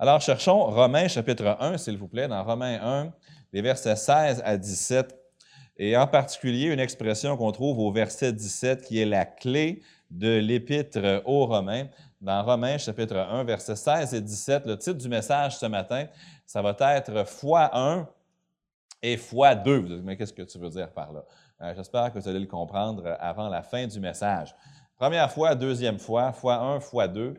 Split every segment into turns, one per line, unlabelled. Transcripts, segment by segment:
Alors, cherchons Romains chapitre 1, s'il vous plaît, dans Romains 1, les versets 16 à 17, et en particulier une expression qu'on trouve au verset 17 qui est la clé de l'épître aux Romains. Dans Romains chapitre 1, versets 16 et 17, le titre du message ce matin, ça va être fois 1 et fois 2. Vous dites, mais qu'est-ce que tu veux dire par là? Euh, j'espère que vous allez le comprendre avant la fin du message. Première fois, deuxième fois, fois 1, fois 2.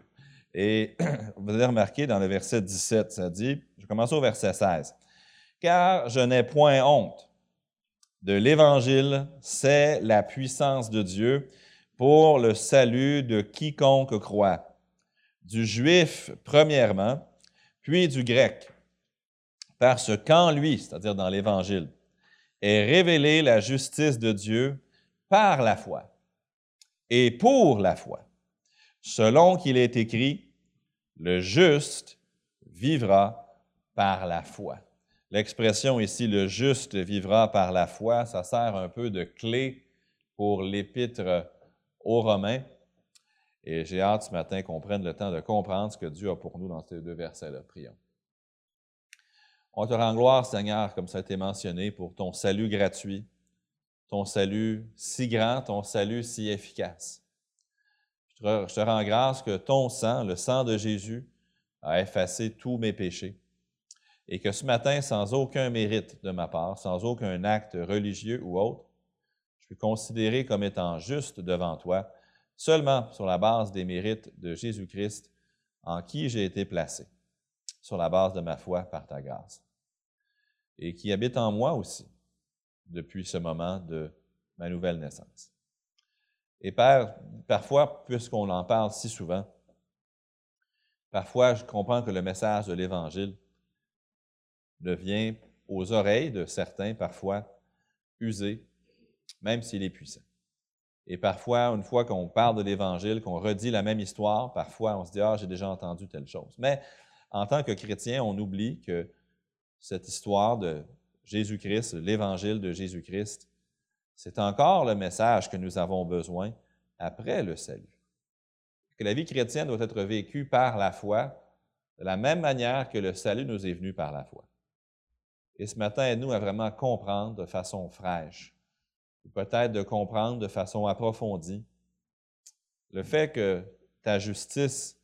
Et vous allez remarquer dans le verset 17, ça dit, je commence au verset 16, Car je n'ai point honte de l'Évangile, c'est la puissance de Dieu pour le salut de quiconque croit, du juif premièrement, puis du grec, parce qu'en lui, c'est-à-dire dans l'Évangile, est révélée la justice de Dieu par la foi et pour la foi selon qu'il est écrit, le juste vivra par la foi. L'expression ici, le juste vivra par la foi, ça sert un peu de clé pour l'épître aux Romains. Et j'ai hâte ce matin qu'on prenne le temps de comprendre ce que Dieu a pour nous dans ces deux versets-là. Prions. On te rend gloire, Seigneur, comme ça a été mentionné, pour ton salut gratuit, ton salut si grand, ton salut si efficace. Je te rends grâce que ton sang, le sang de Jésus, a effacé tous mes péchés. Et que ce matin, sans aucun mérite de ma part, sans aucun acte religieux ou autre, je suis considéré comme étant juste devant toi, seulement sur la base des mérites de Jésus-Christ en qui j'ai été placé, sur la base de ma foi par ta grâce, et qui habite en moi aussi depuis ce moment de ma nouvelle naissance. Et Père, parfois, puisqu'on en parle si souvent, parfois je comprends que le message de l'Évangile devient aux oreilles de certains parfois usé, même s'il est puissant. Et parfois, une fois qu'on parle de l'Évangile, qu'on redit la même histoire, parfois on se dit, ah, j'ai déjà entendu telle chose. Mais en tant que chrétien, on oublie que cette histoire de Jésus-Christ, l'Évangile de Jésus-Christ, c'est encore le message que nous avons besoin après le salut. Que la vie chrétienne doit être vécue par la foi de la même manière que le salut nous est venu par la foi. Et ce matin, aide-nous à vraiment comprendre de façon fraîche, ou peut-être de comprendre de façon approfondie, le fait que ta justice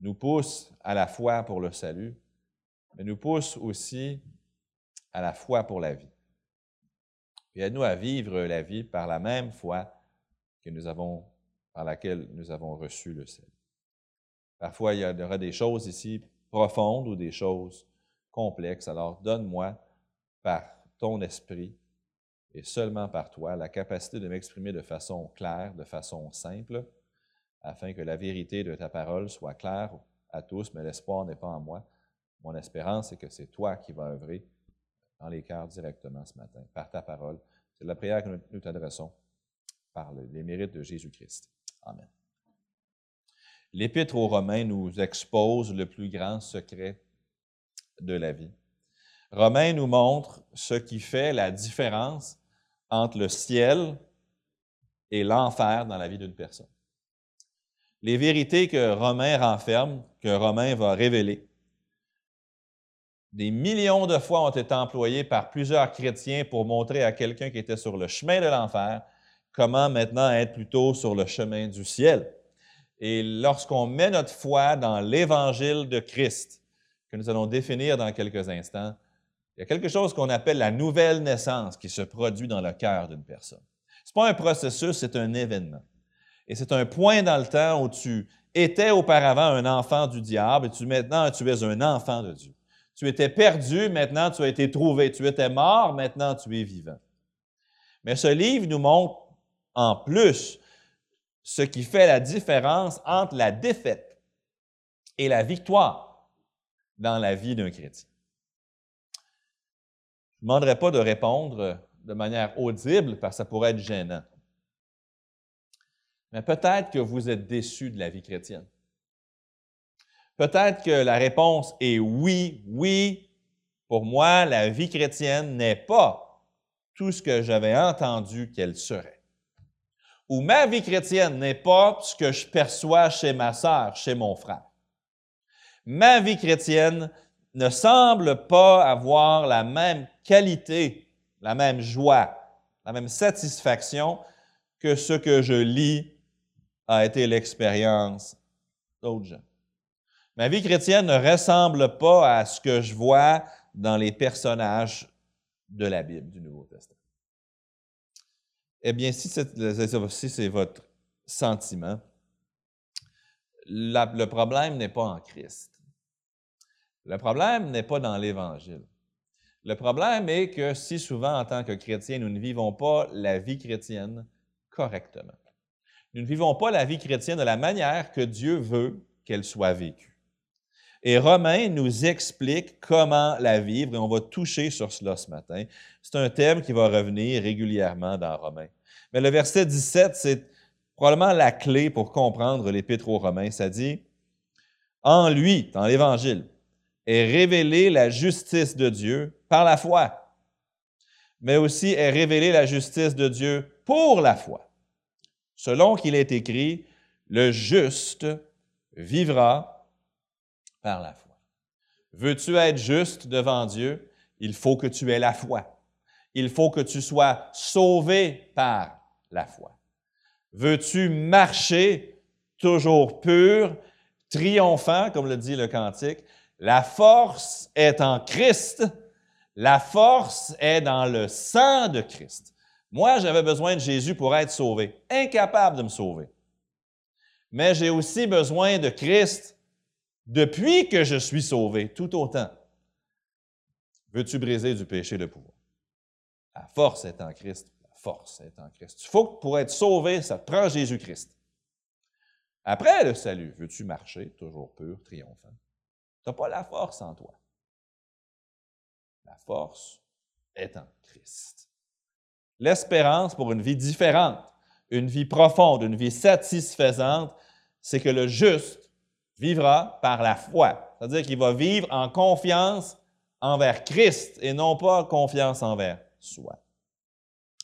nous pousse à la foi pour le salut, mais nous pousse aussi à la foi pour la vie. Et aide-nous à vivre la vie par la même foi que nous avons, par laquelle nous avons reçu le salut. Parfois, il y aura des choses ici profondes ou des choses complexes. Alors, donne-moi par ton esprit et seulement par toi la capacité de m'exprimer de façon claire, de façon simple, afin que la vérité de ta parole soit claire à tous, mais l'espoir n'est pas en moi. Mon espérance, c'est que c'est toi qui vas œuvrer dans les cœurs directement ce matin, par ta parole. C'est la prière que nous t'adressons par les mérites de Jésus-Christ. Amen. L'Épître aux Romains nous expose le plus grand secret de la vie. Romains nous montre ce qui fait la différence entre le ciel et l'enfer dans la vie d'une personne. Les vérités que Romain renferme, que Romain va révéler, des millions de fois ont été employés par plusieurs chrétiens pour montrer à quelqu'un qui était sur le chemin de l'enfer comment maintenant être plutôt sur le chemin du ciel. Et lorsqu'on met notre foi dans l'évangile de Christ, que nous allons définir dans quelques instants, il y a quelque chose qu'on appelle la nouvelle naissance qui se produit dans le cœur d'une personne. Ce n'est pas un processus, c'est un événement. Et c'est un point dans le temps où tu étais auparavant un enfant du diable et tu, maintenant tu es un enfant de Dieu. Tu étais perdu, maintenant tu as été trouvé. Tu étais mort, maintenant tu es vivant. Mais ce livre nous montre en plus ce qui fait la différence entre la défaite et la victoire. dans la vie d'un chrétien? Je ne demanderai pas de répondre de manière audible parce que ça pourrait être gênant. Mais peut-être que vous êtes déçu de la vie chrétienne. Peut-être que la réponse est oui, oui. Pour moi, la vie chrétienne n'est pas tout ce que j'avais entendu qu'elle serait. Ou ma vie chrétienne n'est pas ce que je perçois chez ma sœur, chez mon frère. Ma vie chrétienne ne semble pas avoir la même qualité, la même joie, la même satisfaction que ce que je lis a été l'expérience d'autres gens. Ma vie chrétienne ne ressemble pas à ce que je vois dans les personnages de la Bible, du Nouveau Testament. Eh bien, si c'est votre sentiment, le problème n'est pas en Christ. Le problème n'est pas dans l'Évangile. Le problème est que si souvent, en tant que chrétiens, nous ne vivons pas la vie chrétienne correctement. Nous ne vivons pas la vie chrétienne de la manière que Dieu veut qu'elle soit vécue. Et Romain nous explique comment la vivre et on va toucher sur cela ce matin. C'est un thème qui va revenir régulièrement dans Romain. Mais le verset 17, c'est probablement la clé pour comprendre l'Épître aux Romains. Ça dit En lui, dans l'Évangile, est révélée la justice de Dieu par la foi, mais aussi est révélée la justice de Dieu pour la foi. Selon qu'il est écrit, le juste vivra la foi. Veux-tu être juste devant Dieu? Il faut que tu aies la foi. Il faut que tu sois sauvé par la foi. Veux-tu marcher toujours pur, triomphant, comme le dit le cantique? La force est en Christ. La force est dans le sang de Christ. Moi, j'avais besoin de Jésus pour être sauvé, incapable de me sauver. Mais j'ai aussi besoin de Christ depuis que je suis sauvé, tout autant. Veux-tu briser du péché de pouvoir? La force est en Christ. La force est en Christ. Il faut que pour être sauvé, ça te prend Jésus-Christ. Après le salut, veux-tu marcher toujours pur, triomphant? Tu n'as pas la force en toi. La force est en Christ. L'espérance pour une vie différente, une vie profonde, une vie satisfaisante, c'est que le juste vivra par la foi. C'est-à-dire qu'il va vivre en confiance envers Christ et non pas confiance envers soi.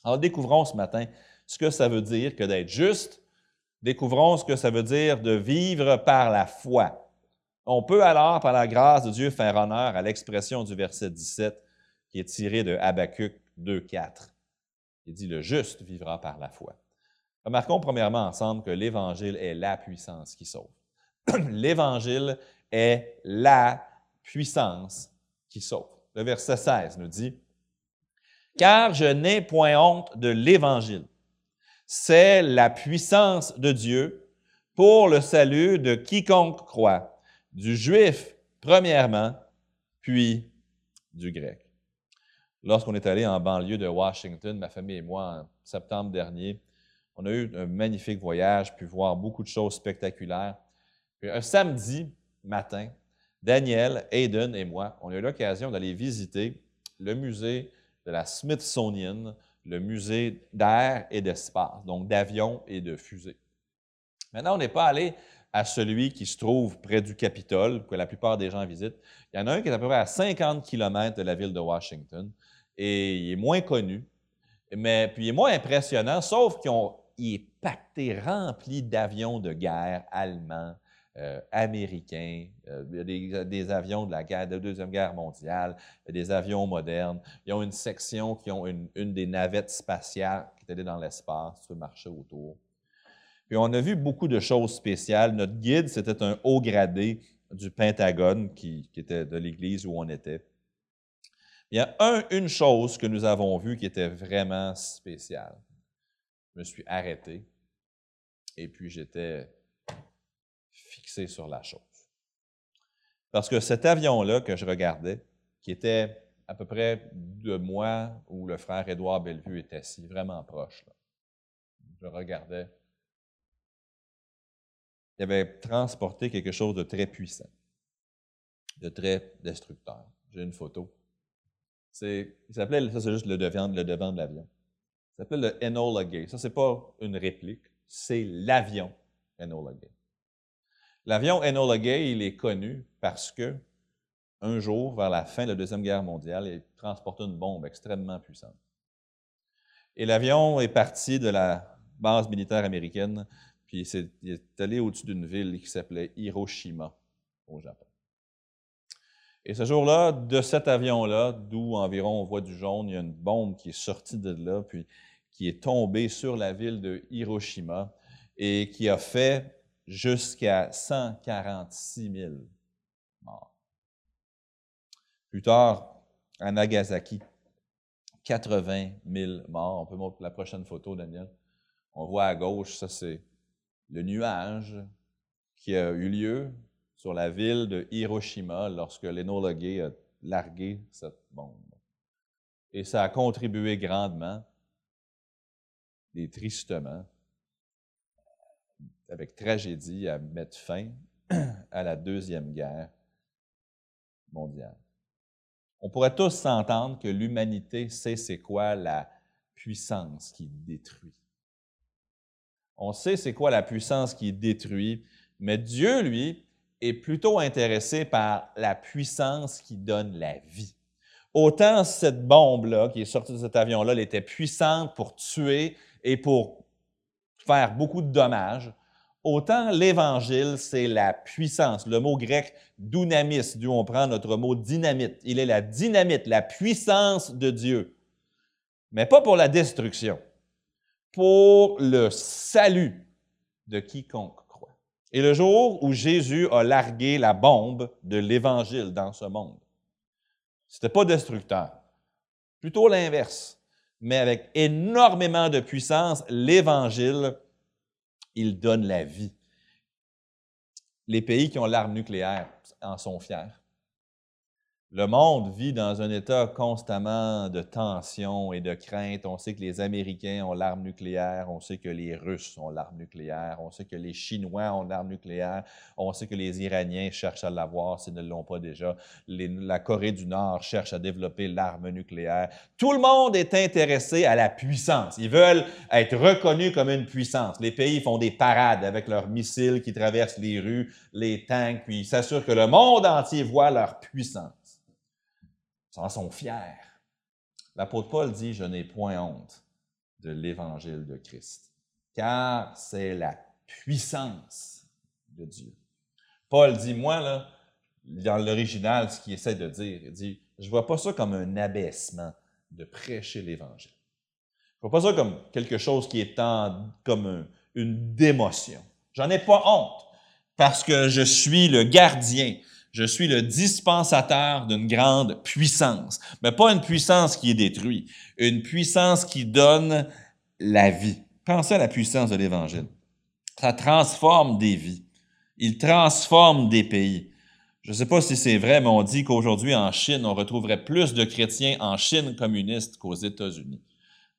Alors découvrons ce matin ce que ça veut dire que d'être juste. Découvrons ce que ça veut dire de vivre par la foi. On peut alors, par la grâce de Dieu, faire honneur à l'expression du verset 17 qui est tiré de Habacuc 2.4. Il dit, le juste vivra par la foi. Remarquons premièrement ensemble que l'Évangile est la puissance qui sauve. l'Évangile est la puissance qui sauve. Le verset 16 nous dit, Car je n'ai point honte de l'Évangile. C'est la puissance de Dieu pour le salut de quiconque croit, du juif premièrement, puis du grec. Lorsqu'on est allé en banlieue de Washington, ma famille et moi, en septembre dernier, on a eu un magnifique voyage, puis voir beaucoup de choses spectaculaires un samedi matin, Daniel, Hayden et moi, on a eu l'occasion d'aller visiter le musée de la Smithsonian, le musée d'air et d'espace, donc d'avions et de fusées. Maintenant, on n'est pas allé à celui qui se trouve près du Capitole, que la plupart des gens visitent. Il y en a un qui est à peu près à 50 km de la ville de Washington et il est moins connu, mais puis il est moins impressionnant, sauf qu'il est pacté, rempli d'avions de guerre allemands, euh, américains, euh, des, avions de la, Deuxième Guerre mondiale, des avions modernes. Ils ont une section qui ont une, des navettes spatiales qui allée dans l'espace, qui marcher autour. Puis on a vu beaucoup de choses spéciales. Notre guide, c'était un haut gradé du Pentagone qui, était de l'église où on était. Il y a un, une chose que nous avons vue qui était vraiment spéciale. Je me suis arrêté et puis j'étais sur la chose. Parce que cet avion-là que je regardais, qui était à peu près de moi où le frère Édouard Bellevue était assis, vraiment proche, je regardais, il avait transporté quelque chose de très puissant. de très destructeur. J'ai une photo. C'est, il s'appelait, ça c'est juste le devant, le devant de l'avion. Ça s'appelle le Enola Gay. Ça, c'est pas une réplique, c'est l'avion Enola Gay. L'avion Enola Gay, il est connu parce que un jour, vers la fin de la Deuxième Guerre mondiale, il transportait une bombe extrêmement puissante. Et l'avion est parti de la base militaire américaine, puis il est allé au-dessus d'une ville qui s'appelait Hiroshima, au Japon. Et ce jour-là, de cet avion-là, d'où environ on voit du jaune, il y a une bombe qui est sortie de là, puis qui est tombée sur la ville de Hiroshima et qui a fait jusqu'à 146 000 morts. Plus tard, à Nagasaki, 80 000 morts. On peut montrer la prochaine photo, Daniel. On voit à gauche, ça c'est le nuage qui a eu lieu sur la ville de Hiroshima lorsque l'Enola a largué cette bombe. Et ça a contribué grandement, et tristement, avec tragédie, à mettre fin à la Deuxième Guerre mondiale. On pourrait tous s'entendre que l'humanité sait c'est quoi la puissance qui détruit. On sait c'est quoi la puissance qui détruit, mais Dieu, lui, est plutôt intéressé par la puissance qui donne la vie. Autant cette bombe-là, qui est sortie de cet avion-là, elle était puissante pour tuer et pour faire beaucoup de dommages, autant l'Évangile, c'est la puissance. Le mot grec dunamis, d'où on prend notre mot dynamite. Il est la dynamite, la puissance de Dieu. Mais pas pour la destruction, pour le salut de quiconque. Et le jour où Jésus a largué la bombe de l'Évangile dans ce monde, ce n'était pas destructeur, plutôt l'inverse. Mais avec énormément de puissance, l'Évangile, il donne la vie. Les pays qui ont l'arme nucléaire en sont fiers. Le monde vit dans un état constamment de tension et de crainte. On sait que les Américains ont l'arme nucléaire, on sait que les Russes ont l'arme nucléaire, on sait que les Chinois ont l'arme nucléaire, on sait que les Iraniens cherchent à l'avoir s'ils ne l'ont pas déjà. la Corée du Nord cherche à développer l'arme nucléaire. Tout le monde est intéressé à la puissance. Ils veulent être reconnus comme une puissance. Les pays font des parades avec leurs missiles qui traversent les rues, les tanks, puis ils s'assurent que le monde entier voit leur puissance en sont fiers. L'apôtre Paul dit, je n'ai point honte de l'évangile de Christ, car c'est la puissance de Dieu. Paul dit, moi, dans l'original, ce qu'il essaie de dire, il dit, je ne vois pas ça comme un abaissement de prêcher l'Évangile. Je ne vois pas ça comme quelque chose qui est comme une démotion. J'en ai pas honte parce que je suis le gardien je suis le dispensateur d'une grande puissance, mais pas une puissance qui est détruite, une puissance qui donne la vie. Pensez à la puissance de l'Évangile. Ça transforme des vies. Il transforme des pays. Je ne sais pas si c'est vrai, mais on dit qu'aujourd'hui en Chine, on retrouverait plus de chrétiens en Chine communiste qu'aux États-Unis.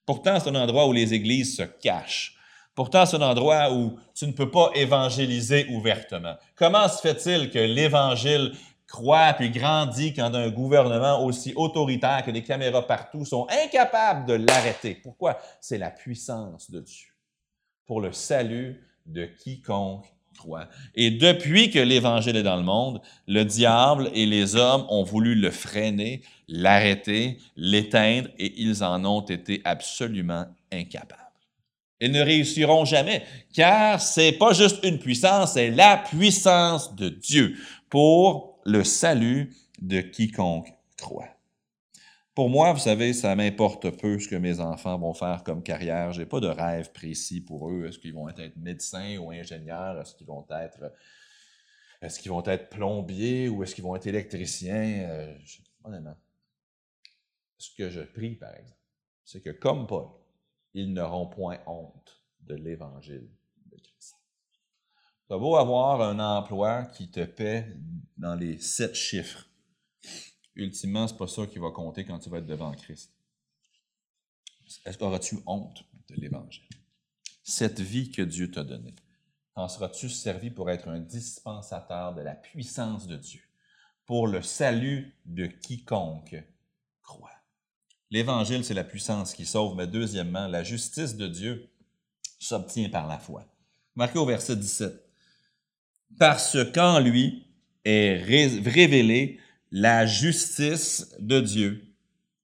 Pourtant, c'est un endroit où les églises se cachent. Pourtant, c'est un endroit où tu ne peux pas évangéliser ouvertement. Comment se fait-il que l'Évangile croît puis grandit quand un gouvernement aussi autoritaire que des caméras partout sont incapables de l'arrêter? Pourquoi? C'est la puissance de Dieu pour le salut de quiconque croit. Et depuis que l'Évangile est dans le monde, le diable et les hommes ont voulu le freiner, l'arrêter, l'éteindre, et ils en ont été absolument incapables. Ils ne réussiront jamais, car c'est pas juste une puissance, c'est la puissance de Dieu pour le salut de quiconque croit. Pour moi, vous savez, ça m'importe peu ce que mes enfants vont faire comme carrière. J'ai pas de rêve précis pour eux. Est-ce qu'ils vont être médecins ou ingénieurs? Est-ce qu'ils vont être, est-ce qu'ils vont être plombiers ou est-ce qu'ils vont être électriciens? Euh, honnêtement, ce que je prie, par exemple, c'est que comme Paul, ils n'auront point honte de l'évangile de Christ. Ça beau avoir un emploi qui te paie dans les sept chiffres. Ultimement, ce n'est pas ça qui va compter quand tu vas être devant Christ. Est-ce qu'auras-tu honte de l'Évangile? Cette vie que Dieu t'a donnée, en seras-tu servi pour être un dispensateur de la puissance de Dieu, pour le salut de quiconque croit? L'Évangile, c'est la puissance qui sauve, mais deuxièmement, la justice de Dieu s'obtient par la foi. Marquez au verset 17. Parce qu'en lui est révélée la justice de Dieu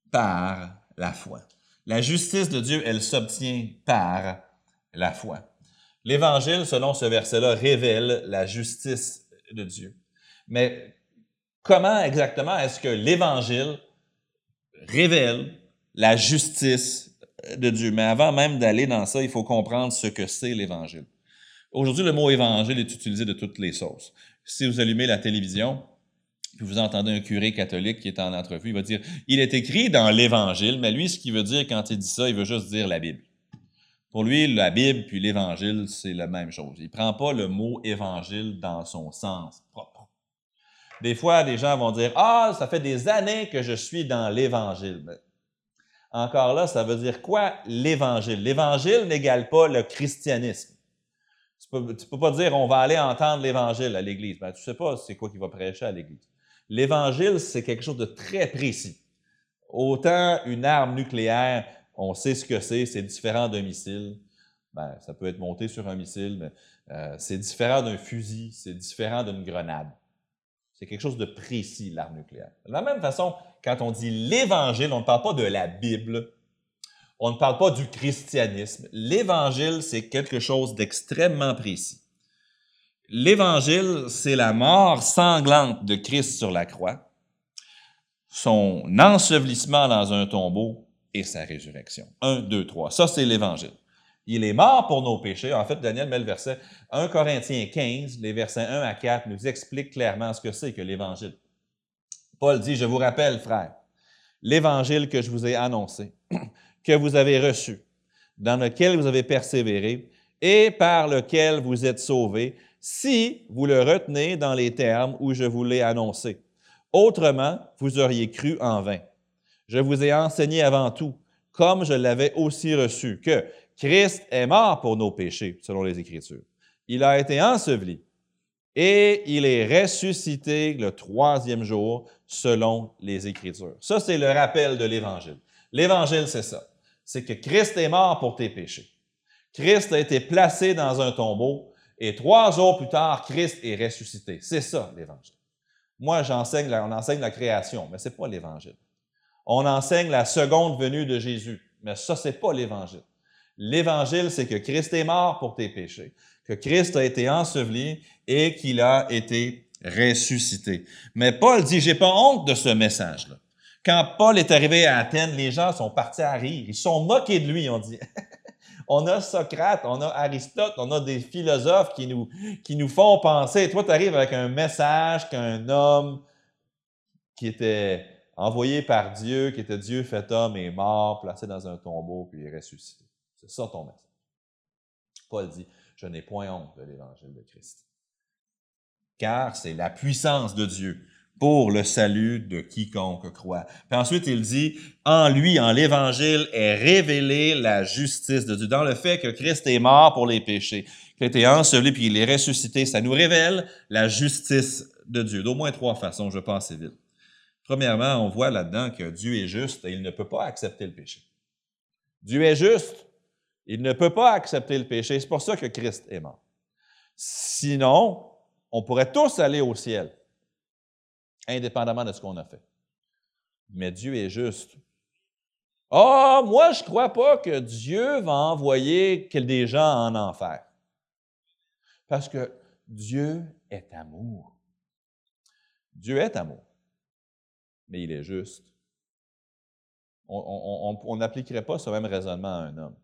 par la foi. La justice de Dieu, elle s'obtient par la foi. L'Évangile, selon ce verset-là, révèle la justice de Dieu. Mais comment exactement est-ce que l'Évangile révèle la justice de Dieu? Mais avant même d'aller dans ça, il faut comprendre ce que c'est l'Évangile. Aujourd'hui, le mot Évangile est utilisé de toutes les sauces. Si vous allumez la télévision, puis vous entendez un curé catholique qui est en entrevue, il va dire, il est écrit dans l'Évangile, mais lui, ce qu'il veut dire quand il dit ça, il veut juste dire la Bible. Pour lui, la Bible puis l'Évangile, c'est la même chose. Il ne prend pas le mot Évangile dans son sens propre. Des fois, des gens vont dire Ah, ça fait des années que je suis dans l'Évangile. Encore là, ça veut dire quoi l'Évangile? L'Évangile n'égale pas le christianisme. Tu ne peux, pas dire on va aller entendre l'Évangile à l'Église. Ben, tu ne sais pas c'est quoi qu'il va prêcher à l'Église. L'Évangile, c'est quelque chose de très précis. Autant une arme nucléaire on sait ce que c'est, c'est différent d'un missile. Ben, ça peut être monté sur un missile, mais euh, c'est différent d'un fusil, c'est différent d'une grenade. C'est quelque chose de précis, l'arme nucléaire. De la même façon, quand on dit l'Évangile, on ne parle pas de la Bible, on ne parle pas du christianisme. L'Évangile, c'est quelque chose d'extrêmement précis. L'Évangile, c'est la mort sanglante de Christ sur la croix, son ensevelissement dans un tombeau et sa résurrection. 1, 2, 3. Ça, c'est l'Évangile. Il est mort pour nos péchés. En fait, Daniel met le verset 1 Corinthiens 15, les versets 1 à 4 nous expliquent clairement ce que c'est que l'Évangile. Paul dit, je vous rappelle, frères, l'Évangile que je vous ai annoncé, que vous avez reçu, dans lequel vous avez persévéré et par lequel vous êtes sauvés, si vous le retenez dans les termes où je vous l'ai annoncé. Autrement, vous auriez cru en vain je vous ai enseigné avant tout, comme je l'avais aussi reçu, que Christ est mort pour nos péchés, selon les Écritures. Il a été enseveli et il est ressuscité le troisième jour, selon les Écritures. Ça, c'est le rappel de l'Évangile. L'Évangile, c'est ça. C'est que Christ est mort pour tes péchés. Christ a été placé dans un tombeau et trois jours plus tard, Christ est ressuscité. C'est ça, l'Évangile. Moi, j'enseigne, on enseigne la création, mais ce n'est pas l'Évangile on enseigne la seconde venue de Jésus. Mais ça, ce n'est pas l'Évangile. L'Évangile, c'est que Christ est mort pour tes péchés, que Christ a été enseveli et qu'il a été ressuscité. Mais Paul dit, j'ai pas honte de ce message-là. Quand Paul est arrivé à Athènes, les gens sont partis à rire. Ils sont moqués de lui, on dit. on a Socrate, on a Aristote, on a des philosophes qui nous, font penser. toi, tu arrives avec un message qu'un homme qui était envoyé par Dieu, qui était Dieu fait homme, est mort, placé dans un tombeau, puis ressuscité. C'est ça ton message. Paul dit, je n'ai point honte de l'évangile de Christ. Car c'est la puissance de Dieu pour le salut de quiconque croit. Puis ensuite, il dit, en lui, en l'évangile, est révélée la justice de Dieu. Dans le fait que Christ est mort pour les péchés, qu'il a été enseveli, puis il est ressuscité, ça nous révèle la justice de Dieu. D'au moins trois façons, je pense vite. Premièrement, on voit là-dedans que Dieu est juste et il ne peut pas accepter le péché. Dieu est juste, il ne peut pas accepter le péché. C'est pour ça que Christ est mort. Sinon, on pourrait tous aller au ciel, indépendamment de ce qu'on a fait. Mais Dieu est juste. Ah, moi, je ne crois pas que Dieu va envoyer des gens en enfer. Parce que Dieu est amour. Dieu est amour mais il est juste. On n'appliquerait pas ce même raisonnement à un homme.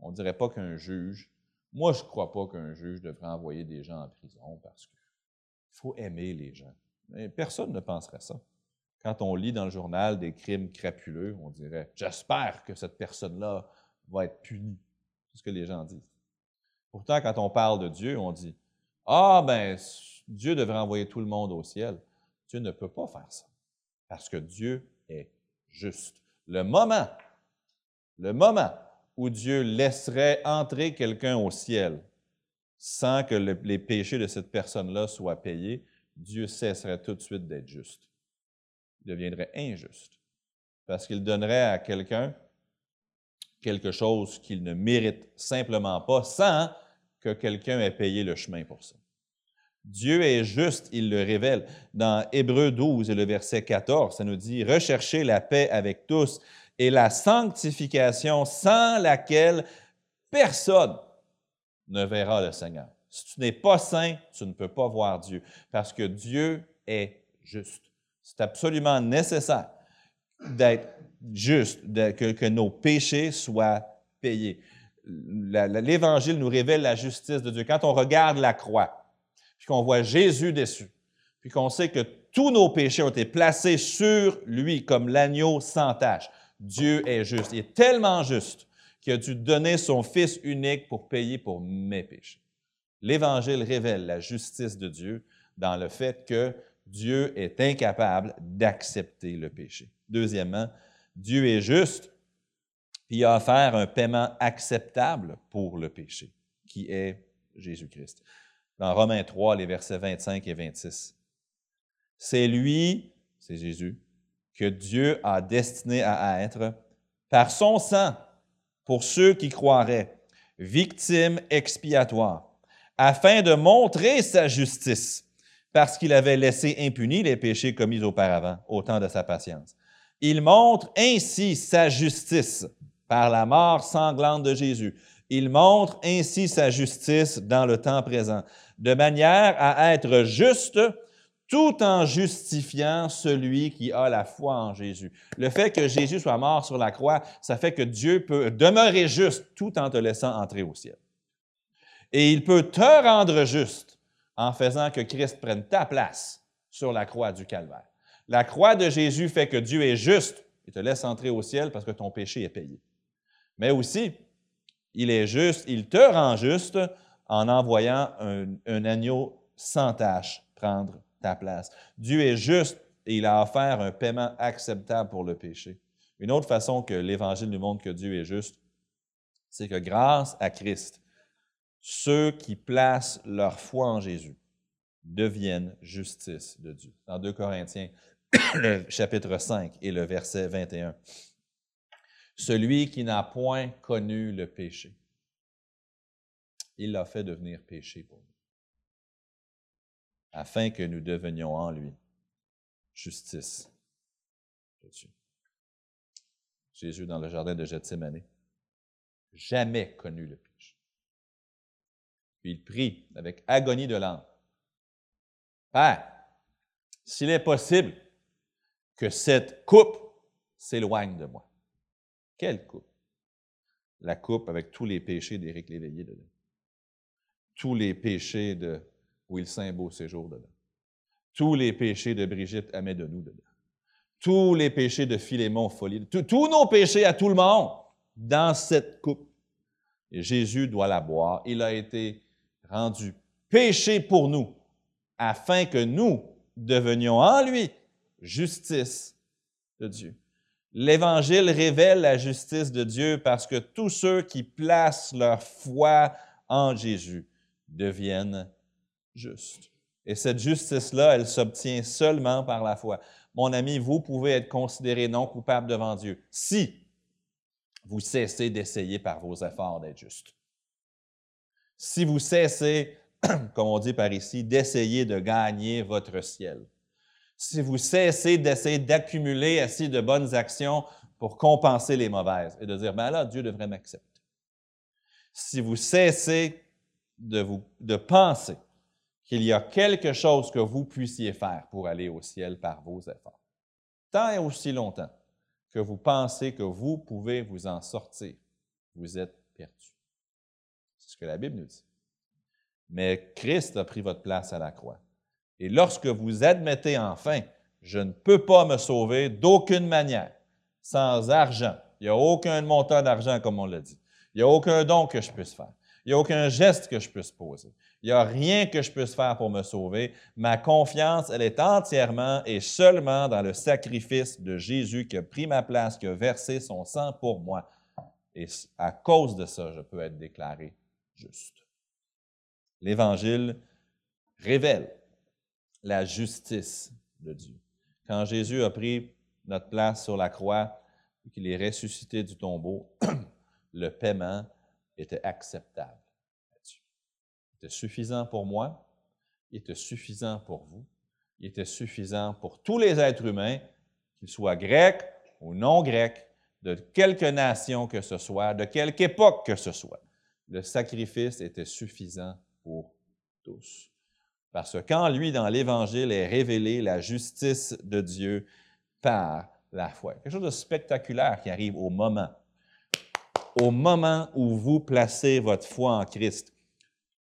On ne dirait pas qu'un juge, moi je ne crois pas qu'un juge devrait envoyer des gens en prison parce qu'il faut aimer les gens. Mais personne ne penserait ça. Quand on lit dans le journal des crimes crapuleux, on dirait J'espère que cette personne-là va être punie. C'est ce que les gens disent. Pourtant, quand on parle de Dieu, on dit Ah, ben, Dieu devrait envoyer tout le monde au ciel. Dieu ne peut pas faire ça parce que Dieu est juste. Le moment, le moment où Dieu laisserait entrer quelqu'un au ciel sans que les péchés de cette personne-là soient payés, Dieu cesserait tout de suite d'être juste. Il deviendrait injuste parce qu'il donnerait à quelqu'un quelque chose qu'il ne mérite simplement pas sans que quelqu'un ait payé le chemin pour ça. Dieu est juste, il le révèle. Dans Hébreu 12 et le verset 14, ça nous dit, Recherchez la paix avec tous et la sanctification sans laquelle personne ne verra le Seigneur. Si tu n'es pas saint, tu ne peux pas voir Dieu, parce que Dieu est juste. C'est absolument nécessaire d'être juste, que, nos péchés soient payés. L'Évangile nous révèle la justice de Dieu. Quand on regarde la croix, puis qu'on voit Jésus dessus, puis qu'on sait que tous nos péchés ont été placés sur lui comme l'agneau sans tache, Dieu est juste. Il est tellement juste qu'il a dû donner son Fils unique pour payer pour mes péchés. L'Évangile révèle la justice de Dieu dans le fait que Dieu est incapable d'accepter le péché. Deuxièmement, Dieu est juste, puis a offert un paiement acceptable pour le péché, qui est Jésus-Christ. Dans Romains 3, les versets 25 et 26. C'est lui, c'est Jésus, que Dieu a destiné à être, par son sang, pour ceux qui croiraient, victime expiatoire, afin de montrer sa justice, parce qu'il avait laissé impunis les péchés commis auparavant, au temps de sa patience. Il montre ainsi sa justice par la mort sanglante de Jésus. Il montre ainsi sa justice dans le temps présent, de manière à être juste tout en justifiant celui qui a la foi en Jésus. Le fait que Jésus soit mort sur la croix, ça fait que Dieu peut demeurer juste tout en te laissant entrer au ciel. Et il peut te rendre juste en faisant que Christ prenne ta place sur la croix du calvaire. La croix de Jésus fait que Dieu est juste et te laisse entrer au ciel parce que ton péché est payé. Mais aussi, il est juste, il te rend juste en envoyant un, agneau sans tache prendre ta place. Dieu est juste et il a offert un paiement acceptable pour le péché. Une autre façon que l'Évangile nous montre que Dieu est juste, c'est que grâce à Christ, ceux qui placent leur foi en Jésus deviennent justice de Dieu. Dans 2 Corinthiens, le chapitre 5 et le verset 21. Celui qui n'a point connu le péché, il l'a fait devenir péché pour nous afin que nous devenions en lui justice de Dieu. Jésus, dans le jardin de Gethsemane, jamais connu le péché. Puis il prie avec agonie de l'âme. Père, s'il est possible que cette coupe s'éloigne de moi. Quelle coupe? La coupe avec tous les péchés d'Éric Léveillé dedans. Tous les péchés de Will Saint-Beau séjour dedans. Tous les péchés de Brigitte de nous dedans. Tous les péchés de Philémon Folie. Tous nos péchés à tout le monde dans cette coupe. Et Jésus doit la boire. Il a été rendu péché pour nous, afin que nous devenions en lui justice de Dieu. L'Évangile révèle la justice de Dieu parce que tous ceux qui placent leur foi en Jésus deviennent juste. Et cette justice-là, elle s'obtient seulement par la foi. Mon ami, vous pouvez être considéré non coupable devant Dieu si vous cessez d'essayer par vos efforts d'être juste. Si vous cessez, comme on dit par ici, d'essayer de gagner votre ciel. Si vous cessez d'essayer d'accumuler assez de bonnes actions pour compenser les mauvaises et de dire, ben là, Dieu devrait m'accepter. Si vous cessez de, vous, de penser qu'il y a quelque chose que vous puissiez faire pour aller au ciel par vos efforts. Tant et aussi longtemps que vous pensez que vous pouvez vous en sortir, vous êtes perdu. C'est ce que la Bible nous dit. Mais Christ a pris votre place à la croix. Et lorsque vous admettez enfin, je ne peux pas me sauver d'aucune manière, sans argent, il n'y a aucun montant d'argent comme on l'a dit, il n'y a aucun don que je puisse faire, il n'y a aucun geste que je puisse poser, il n'y a rien que je puisse faire pour me sauver. Ma confiance, elle est entièrement et seulement dans le sacrifice de Jésus qui a pris ma place, qui a versé son sang pour moi. Et à cause de ça, je peux être déclaré juste. L'Évangile révèle la justice de Dieu. Quand Jésus a pris notre place sur la croix et qu'il est ressuscité du tombeau, le paiement était acceptable était suffisant pour moi, il était suffisant pour vous, il était suffisant pour tous les êtres humains, qu'ils soient grecs ou non grecs, de quelque nation que ce soit, de quelque époque que ce soit. Le sacrifice était suffisant pour tous. Parce que quand lui, dans l'Évangile, est révélé la justice de Dieu par la foi. Quelque chose de spectaculaire qui arrive au moment. Au moment où vous placez votre foi en Christ,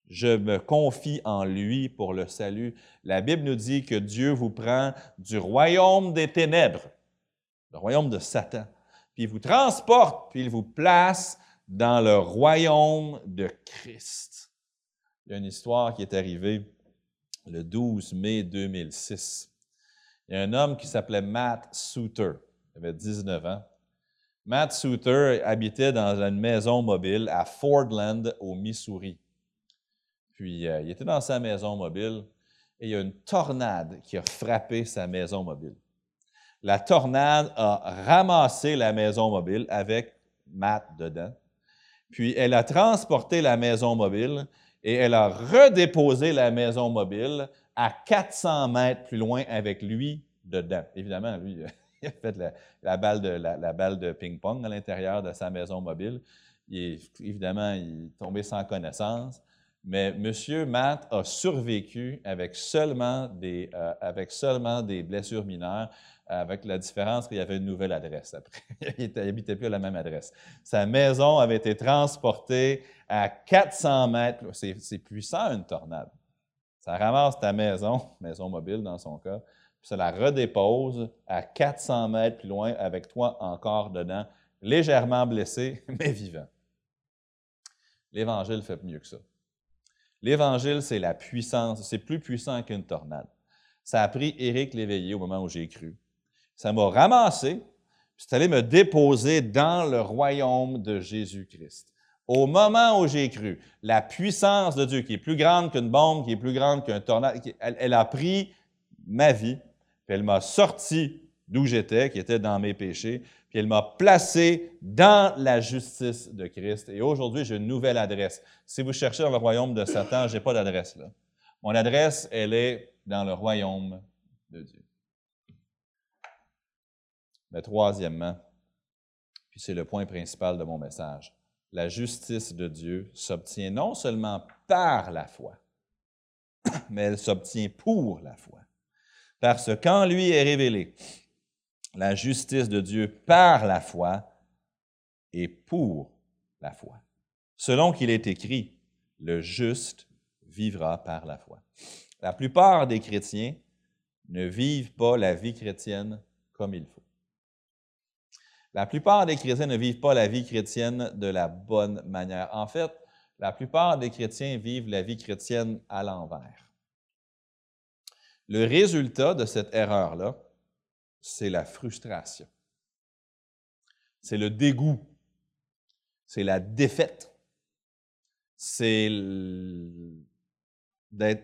je me confie en lui pour le salut. La Bible nous dit que Dieu vous prend du royaume des ténèbres, le royaume de Satan, puis il vous transporte, puis il vous place dans le royaume de Christ. Il y a une histoire qui est arrivée le 12 mai 2006. Il y a un homme qui s'appelait Matt Souter. Il avait 19 ans. Matt Souter habitait dans une maison mobile à Fordland, au Missouri. Puis, euh, il était dans sa maison mobile et il y a une tornade qui a frappé sa maison mobile. La tornade a ramassé la maison mobile avec Matt dedans. Puis, elle a transporté la maison mobile et elle a redéposé la maison mobile à 400 mètres plus loin avec lui dedans. Évidemment, lui, il a fait la, balle de, la, balle de ping-pong à l'intérieur de sa maison mobile. Il évidemment, il est tombé sans connaissance. Mais M. Matt a survécu avec seulement des, euh, avec seulement des blessures mineures, avec la différence qu'il y avait une nouvelle adresse après. il n'habitait plus à la même adresse. Sa maison avait été transportée à 400 mètres. C'est puissant, une tornade. Ça ramasse ta maison, maison mobile dans son cas, puis ça la redépose à 400 mètres plus loin avec toi encore dedans, légèrement blessé, mais vivant. L'Évangile fait mieux que ça. L'Évangile, c'est la puissance, c'est plus puissant qu'une tornade. Ça a pris Éric Léveillé au moment où j'ai cru. Ça m'a ramassé, puis c'est allé me déposer dans le royaume de Jésus-Christ. Au moment où j'ai cru, la puissance de Dieu, qui est plus grande qu'une bombe, qui est plus grande qu'un tornade, elle, a pris ma vie, puis elle m'a sorti d'où j'étais, qui était dans mes péchés, puis elle m'a placé dans la justice de Christ. Et aujourd'hui, j'ai une nouvelle adresse. Si vous cherchez dans le royaume de Satan, je n'ai pas d'adresse là. Mon adresse, elle est dans le royaume de Dieu. Mais troisièmement, puis c'est le point principal de mon message, la justice de Dieu s'obtient non seulement par la foi, mais elle s'obtient pour la foi. Parce que quand lui est révélé la justice de Dieu par la foi et pour la foi. Selon qu'il est écrit, le juste vivra par la foi. La plupart des chrétiens ne vivent pas la vie chrétienne comme il faut. La plupart des chrétiens ne vivent pas la vie chrétienne de la bonne manière. En fait, la plupart des chrétiens vivent la vie chrétienne à l'envers. Le résultat de cette erreur-là, c'est la frustration. C'est le dégoût. C'est la défaite. C'est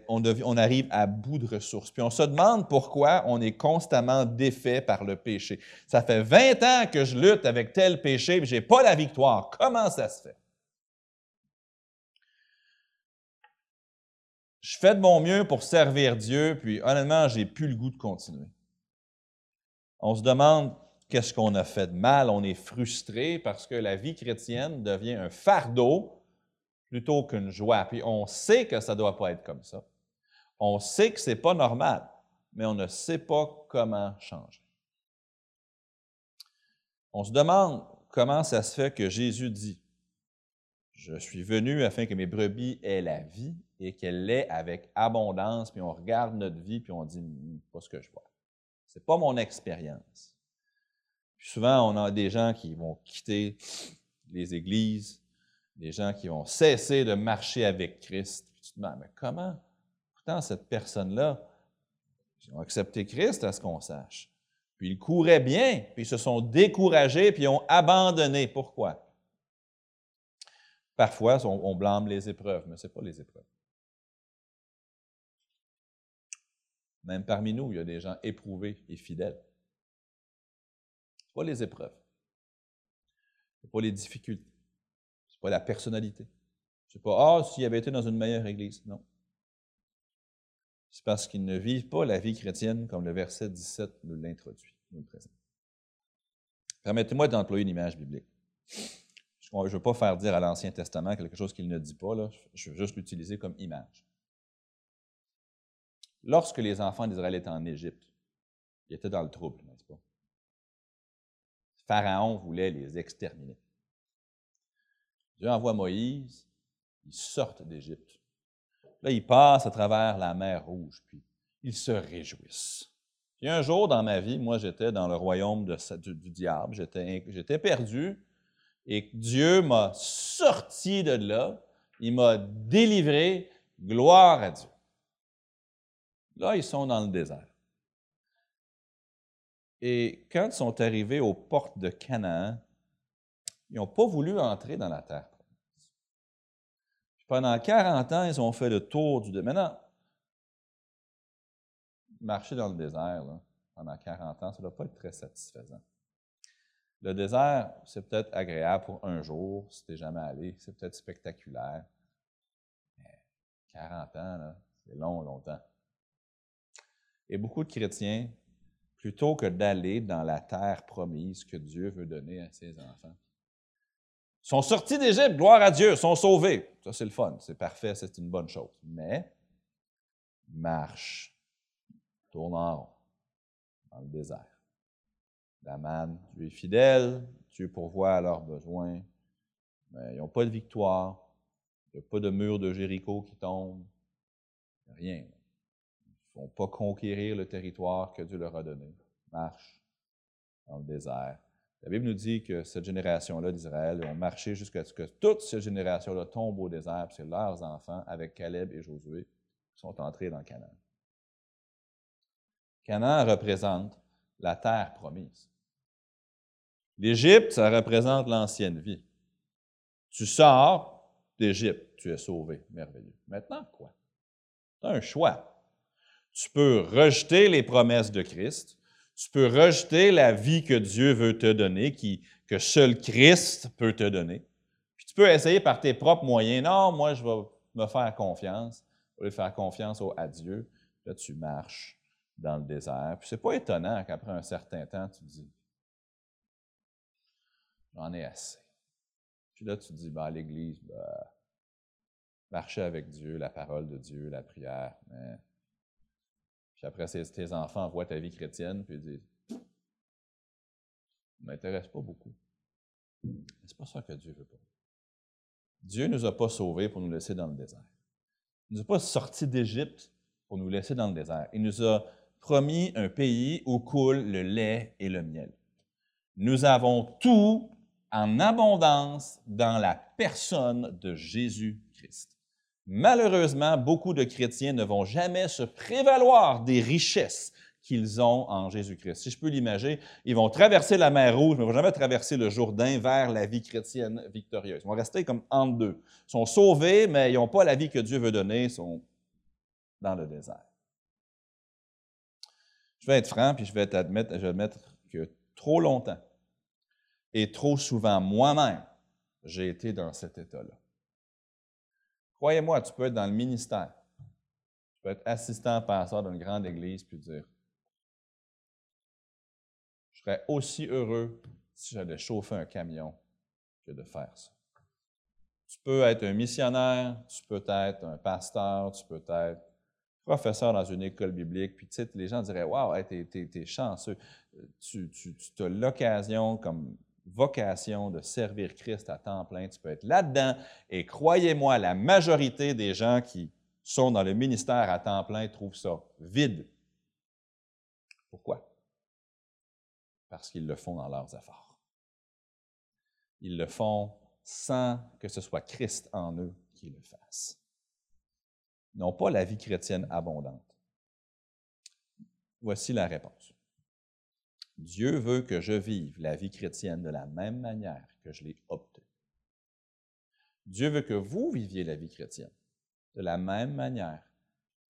on, arrive à bout de ressources. Puis on se demande pourquoi on est constamment défait par le péché. Ça fait 20 ans que je lutte avec tel péché, mais je n'ai pas la victoire. Comment ça se fait? Je fais de mon mieux pour servir Dieu, puis honnêtement, j'ai plus le goût de continuer. On se demande qu'est-ce qu'on a fait de mal, on est frustré parce que la vie chrétienne devient un fardeau plutôt qu'une joie. Puis on sait que ça ne doit pas être comme ça. On sait que ce n'est pas normal, mais on ne sait pas comment changer. On se demande comment ça se fait que Jésus dit, je suis venu afin que mes brebis aient la vie et qu'elle l'ait avec abondance, puis on regarde notre vie, puis on dit, hmm, pas ce que je vois. Ce n'est pas mon expérience. souvent, on a des gens qui vont quitter les églises, des gens qui vont cesser de marcher avec Christ. tu te demandes, mais comment? Pourtant, cette personne-là, ils ont accepté Christ à ce qu'on sache. Puis ils couraient bien, puis ils se sont découragés, puis ils ont abandonné. Pourquoi? Parfois, on, blâme les épreuves, mais ce n'est pas les épreuves. Même parmi nous, il y a des gens éprouvés et fidèles. Ce pas les épreuves. Ce pas les difficultés. Ce pas la personnalité. Ce n'est pas, ah, s'il avait été dans une meilleure église. Non. C'est parce qu'ils ne vivent pas la vie chrétienne comme le verset 17 nous l'introduit, nous le présente. Permettez-moi d'employer une image biblique. Je ne veux pas faire dire à l'Ancien Testament quelque chose qu'il ne dit pas, je veux juste l'utiliser comme image. Lorsque les enfants d'Israël étaient en Égypte, ils étaient dans le trouble, n'est-ce pas? Pharaon voulait les exterminer. Dieu envoie Moïse, ils sortent d'Égypte. Là, ils passent à travers la mer Rouge, puis ils se réjouissent. Puis un jour dans ma vie, moi, j'étais dans le royaume du, du, diable, j'étais perdu, et Dieu m'a sorti de là, il m'a délivré, gloire à Dieu. Là, ils sont dans le désert. Et quand ils sont arrivés aux portes de Canaan, ils n'ont pas voulu entrer dans la terre. pendant 40 ans, ils ont fait le tour du désert. Maintenant, marcher dans le désert pendant 40 ans, ça ne doit pas être très satisfaisant. Le désert, c'est peut-être agréable pour un jour, si tu n'es jamais allé, c'est peut-être spectaculaire. Mais 40 ans, c'est long, longtemps. Et beaucoup de chrétiens, plutôt que d'aller dans la terre promise que Dieu veut donner à ses enfants, sont sortis d'Égypte, gloire à Dieu, sont sauvés. Ça, c'est le fun, c'est parfait, c'est une bonne chose. Mais, marche, tourne en rond dans le désert. La manne, Dieu est fidèle, Dieu pourvoit à leurs besoins, mais ils n'ont pas de victoire, il n'y a pas de mur de Jéricho qui tombe, rien vont pas conquérir le territoire que Dieu leur a donné. Marche dans le désert. La Bible nous dit que cette génération-là d'Israël ont marché jusqu'à ce que toute cette génération-là tombe au désert, c'est leurs enfants, avec Caleb et Josué, sont entrés dans Canaan. Canaan représente la terre promise. L'Égypte, ça représente l'ancienne vie. Tu sors d'Égypte, tu es sauvé, merveilleux. Maintenant, quoi? As un choix. Tu peux rejeter les promesses de Christ. Tu peux rejeter la vie que Dieu veut te donner, que seul Christ peut te donner. Puis tu peux essayer par tes propres moyens. Non, moi, je vais me faire confiance. Je vais faire confiance à Dieu. Là, tu marches dans le désert. Puis c'est pas étonnant qu'après un certain temps, tu te dis J'en ai assez. Puis là, tu te dis ben, l'Église, ben, marcher avec Dieu, la parole de Dieu, la prière, après, tes enfants voient ta vie chrétienne, puis ils disent ne m'intéresse pas beaucoup. C'est pas ça que Dieu veut. Dieu ne nous a pas sauvés pour nous laisser dans le désert. Il ne nous a pas sortis d'Égypte pour nous laisser dans le désert. Il nous a promis un pays où coule le lait et le miel. Nous avons tout en abondance dans la personne de Jésus-Christ. Malheureusement, beaucoup de chrétiens ne vont jamais se prévaloir des richesses qu'ils ont en Jésus-Christ. Si je peux l'imaginer, ils vont traverser la mer Rouge, mais ils ne vont jamais traverser le Jourdain vers la vie chrétienne victorieuse. Ils vont rester comme entre deux. Ils sont sauvés, mais ils n'ont pas la vie que Dieu veut donner, ils sont dans le désert. Je vais être franc, puis je vais t'admettre, je vais admettre que trop longtemps et trop souvent moi-même, j'ai été dans cet état-là. Croyez-moi, tu peux être dans le ministère. Tu peux être assistant pasteur d'une grande église puis dire Je serais aussi heureux si j'allais chauffer un camion que de faire ça. Tu peux être un missionnaire, tu peux être un pasteur, tu peux être professeur dans une école biblique, puis tu sais, les gens diraient Waouh, t'es, es, chanceux. Tu, tu, tu as l'occasion, comme vocation de servir Christ à temps plein. Tu peux être là-dedans et croyez-moi, la majorité des gens qui sont dans le ministère à temps plein trouvent ça vide. Pourquoi? Parce qu'ils le font dans leurs efforts. Ils le font sans que ce soit Christ en eux qui le fasse. Ils n'ont pas la vie chrétienne abondante. Voici la réponse. Dieu veut que je vive la vie chrétienne de la même manière que je l'ai obtenue. Dieu veut que vous viviez la vie chrétienne de la même manière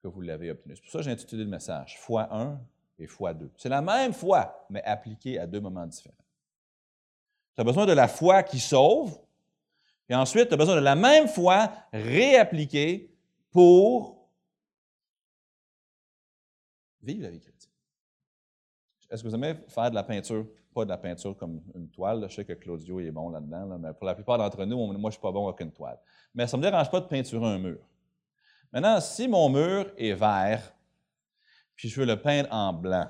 que vous l'avez obtenu. C'est pour ça que j'ai intitulé le message Foi 1 et foi 2. C'est la même foi, mais appliquée à deux moments différents. Tu as besoin de la foi qui sauve, et ensuite, tu as besoin de la même foi réappliquée pour vivre la vie chrétienne. Est-ce que vous aimez faire de la peinture? Pas de la peinture comme une toile. Je sais que Claudio est bon là-dedans, mais pour la plupart d'entre nous, moi, je ne suis pas bon avec une toile. Mais ça ne me dérange pas de peinturer un mur. Maintenant, si mon mur est vert, puis je veux le peindre en blanc,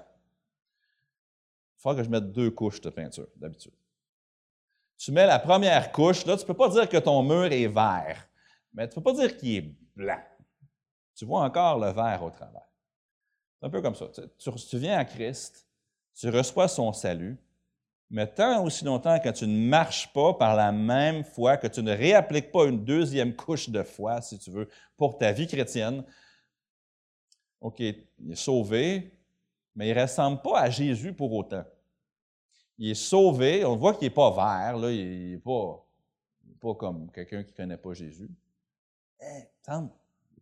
il faut que je mette deux couches de peinture, d'habitude. Tu mets la première couche, là, tu ne peux pas dire que ton mur est vert, mais tu ne peux pas dire qu'il est blanc. Tu vois encore le vert au travers. C'est un peu comme ça. Tu viens à Christ, tu reçois son salut, mais tant aussi longtemps que tu ne marches pas par la même foi, que tu ne réappliques pas une deuxième couche de foi, si tu veux, pour ta vie chrétienne, OK, il est sauvé, mais il ne ressemble pas à Jésus pour autant. Il est sauvé, on voit qu'il n'est pas vert, là, il n'est pas, comme quelqu'un qui ne connaît pas Jésus. Eh, il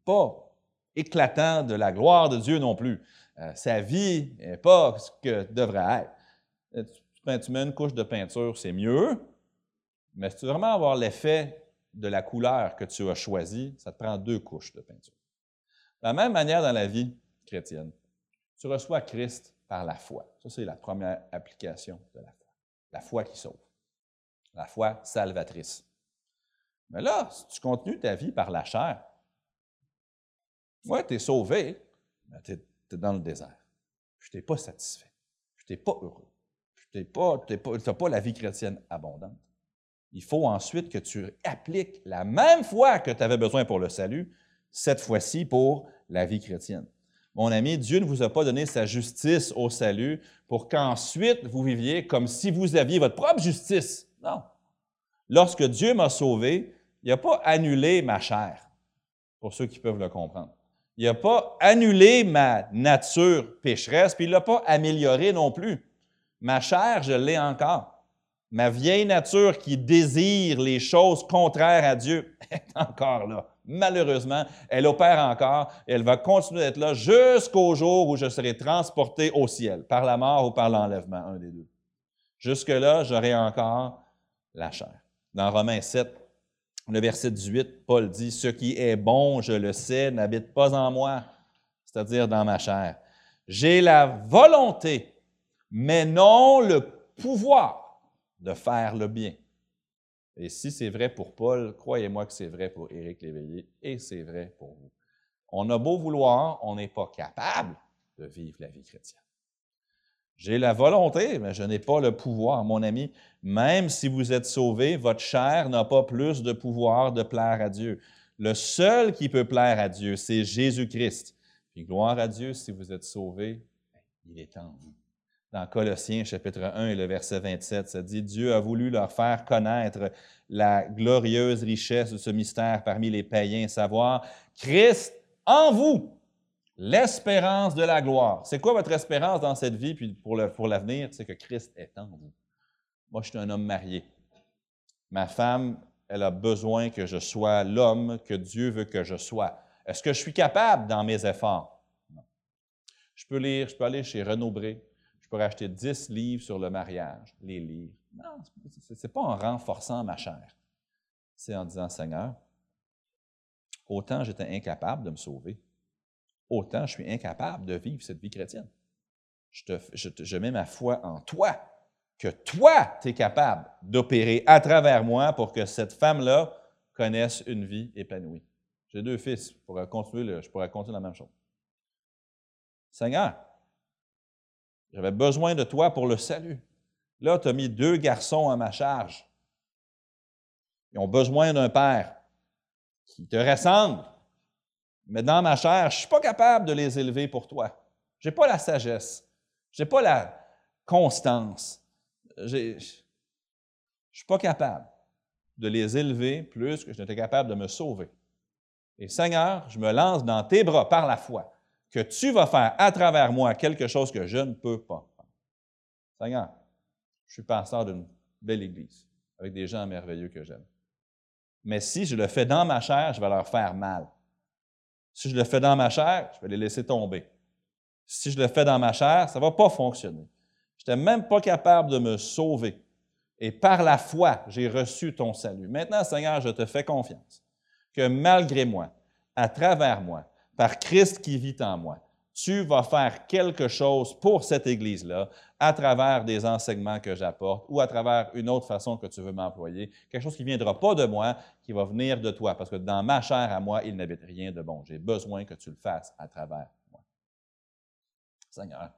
pas éclatant de la gloire de Dieu non plus. Euh, sa vie n'est pas ce que devrait être. Euh, tu mets une couche de peinture, c'est mieux, mais si tu veux vraiment avoir l'effet de la couleur que tu as choisie, ça te prend deux couches de peinture. De la même manière dans la vie chrétienne, tu reçois Christ par la foi. Ça, c'est la première application de la foi. La foi qui sauve. La foi salvatrice. Mais là, si tu continues ta vie par la chair, ouais, tu es sauvé, mais tu dans le désert. Je n'étais pas satisfait. Je n'étais pas heureux. Tu n'as pas, pas, pas la vie chrétienne abondante. Il faut ensuite que tu appliques la même foi que tu avais besoin pour le salut, cette fois-ci pour la vie chrétienne. Mon ami, Dieu ne vous a pas donné sa justice au salut pour qu'ensuite vous viviez comme si vous aviez votre propre justice. Non. Lorsque Dieu m'a sauvé, il n'a pas annulé ma chair, pour ceux qui peuvent le comprendre. Il n'a pas annulé ma nature pécheresse, puis il ne l'a pas améliorée non plus. Ma chair, je l'ai encore. Ma vieille nature qui désire les choses contraires à Dieu est encore là. Malheureusement, elle opère encore et elle va continuer d'être là jusqu'au jour où je serai transporté au ciel, par la mort ou par l'enlèvement, un des deux. Jusque-là, j'aurai encore la chair. Dans Romains 7, le verset 18, Paul dit, Ce qui est bon, je le sais, n'habite pas en moi, c'est-à-dire dans ma chair. J'ai la volonté, mais non le pouvoir de faire le bien. Et si c'est vrai pour Paul, croyez-moi que c'est vrai pour Éric Léveillé et c'est vrai pour vous. On a beau vouloir, on n'est pas capable de vivre la vie chrétienne. J'ai la volonté, mais je n'ai pas le pouvoir. Mon ami, même si vous êtes sauvé, votre chair n'a pas plus de pouvoir de plaire à Dieu. Le seul qui peut plaire à Dieu, c'est Jésus-Christ. Puis gloire à Dieu, si vous êtes sauvé, il est en vous dans Colossiens chapitre 1 et le verset 27, ça dit, Dieu a voulu leur faire connaître la glorieuse richesse de ce mystère parmi les païens, savoir Christ en vous, l'espérance de la gloire. C'est quoi votre espérance dans cette vie, puis pour l'avenir? c'est que Christ est en vous. Moi, je suis un homme marié. Ma femme, elle a besoin que je sois l'homme que Dieu veut que je sois. Est-ce que je suis capable dans mes efforts? Non. Je peux lire, je peux aller chez Renaud Bré, pour acheter 10 livres sur le mariage, les lire. Non, ce n'est pas en renforçant ma chair. C'est en disant, Seigneur, autant j'étais incapable de me sauver, autant je suis incapable de vivre cette vie chrétienne. Je, mets ma foi en toi, que toi, tu es capable d'opérer à travers moi pour que cette femme-là connaisse une vie épanouie. J'ai deux fils, je pourrais continuer, je pourrais continuer la même chose. Seigneur, j'avais besoin de toi pour le salut. Là, tu as mis deux garçons à ma charge. Ils ont besoin d'un père qui te ressemble. Mais dans ma chair, je ne suis pas capable de les élever pour toi. Je n'ai pas la sagesse. Je n'ai pas la constance. Je ne suis pas capable de les élever plus que je n'étais capable de me sauver. Et Seigneur, je me lance dans tes bras par la foi que tu vas faire à travers moi quelque chose que je ne peux pas. Seigneur, je suis pasteur d'une belle église avec des gens merveilleux que j'aime. Mais si je le fais dans ma chair, je vais leur faire mal. Si je le fais dans ma chair, je vais les laisser tomber. Si je le fais dans ma chair, ça ne va pas fonctionner. Je n'étais même pas capable de me sauver. Et par la foi, j'ai reçu ton salut. Maintenant, Seigneur, je te fais confiance que malgré moi, à travers moi, par Christ qui vit en moi, tu vas faire quelque chose pour cette Église-là à travers des enseignements que j'apporte ou à travers une autre façon que tu veux m'employer, quelque chose qui ne viendra pas de moi, qui va venir de toi, parce que dans ma chair à moi, il n'habite rien de bon. J'ai besoin que tu le fasses à travers moi. Seigneur,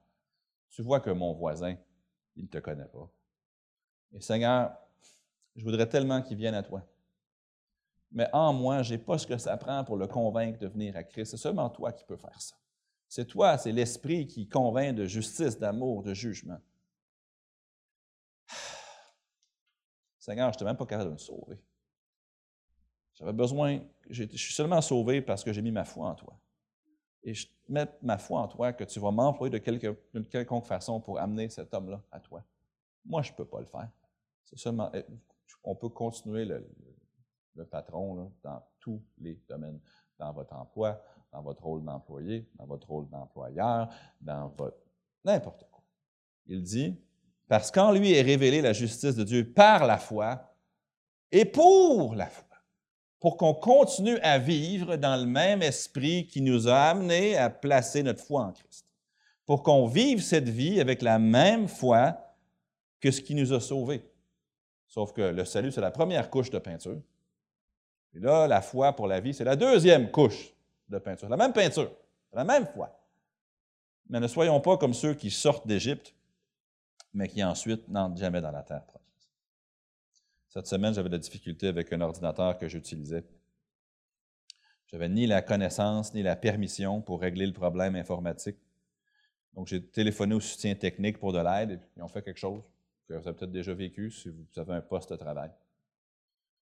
tu vois que mon voisin, il ne te connaît pas. Et Seigneur, je voudrais tellement qu'il vienne à toi. Mais en moi, je n'ai pas ce que ça prend pour le convaincre de venir à Christ. C'est seulement toi qui peux faire ça. C'est toi, c'est l'Esprit qui convainc de justice, d'amour, de jugement. Seigneur, je n'étais même pas capable de me sauver. J'avais besoin, je suis seulement sauvé parce que j'ai mis ma foi en toi. Et je mets ma foi en toi que tu vas m'employer de quelque, quelconque façon pour amener cet homme-là à toi. Moi, je ne peux pas le faire. Seulement, eh, on peut continuer le patron dans tous les domaines, dans votre emploi, dans votre rôle d'employé, dans votre rôle d'employeur, dans votre... n'importe quoi. Il dit, parce qu'en lui est révélée la justice de Dieu par la foi et pour la foi, pour qu'on continue à vivre dans le même esprit qui nous a amenés à placer notre foi en Christ, pour qu'on vive cette vie avec la même foi que ce qui nous a sauvés. Sauf que le salut, c'est la première couche de peinture. Et là, la foi pour la vie, c'est la deuxième couche de peinture. La même peinture, la même foi. Mais ne soyons pas comme ceux qui sortent d'Égypte, mais qui ensuite n'entrent jamais dans la terre promise. Cette semaine, j'avais de la difficulté avec un ordinateur que j'utilisais. Je n'avais ni la connaissance ni la permission pour régler le problème informatique. Donc, j'ai téléphoné au soutien technique pour de l'aide et ils ont fait quelque chose que vous avez peut-être déjà vécu si vous avez un poste de travail.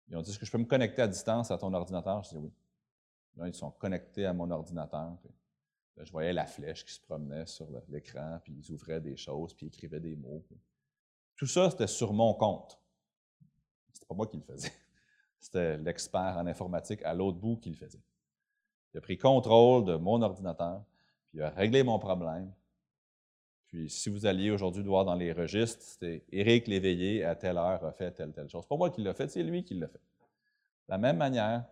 Ils ont dit Est-ce que je peux me connecter à distance à ton ordinateur Je dis oui. Ils sont connectés à mon ordinateur. je voyais la flèche qui se promenait sur l'écran, puis ils ouvraient des choses, puis ils écrivaient des mots. Tout ça, c'était sur mon compte. C'était pas moi qui le faisais. C'était l'expert en informatique à l'autre bout qui le faisait. Il a pris contrôle de mon ordinateur, puis il a réglé mon problème. Puis, si vous alliez aujourd'hui voir dans les registres, c'était Éric Léveillé à telle heure a fait telle, telle chose. C'est pas moi qui l'a fait, c'est lui qui l'a fait. De la même manière,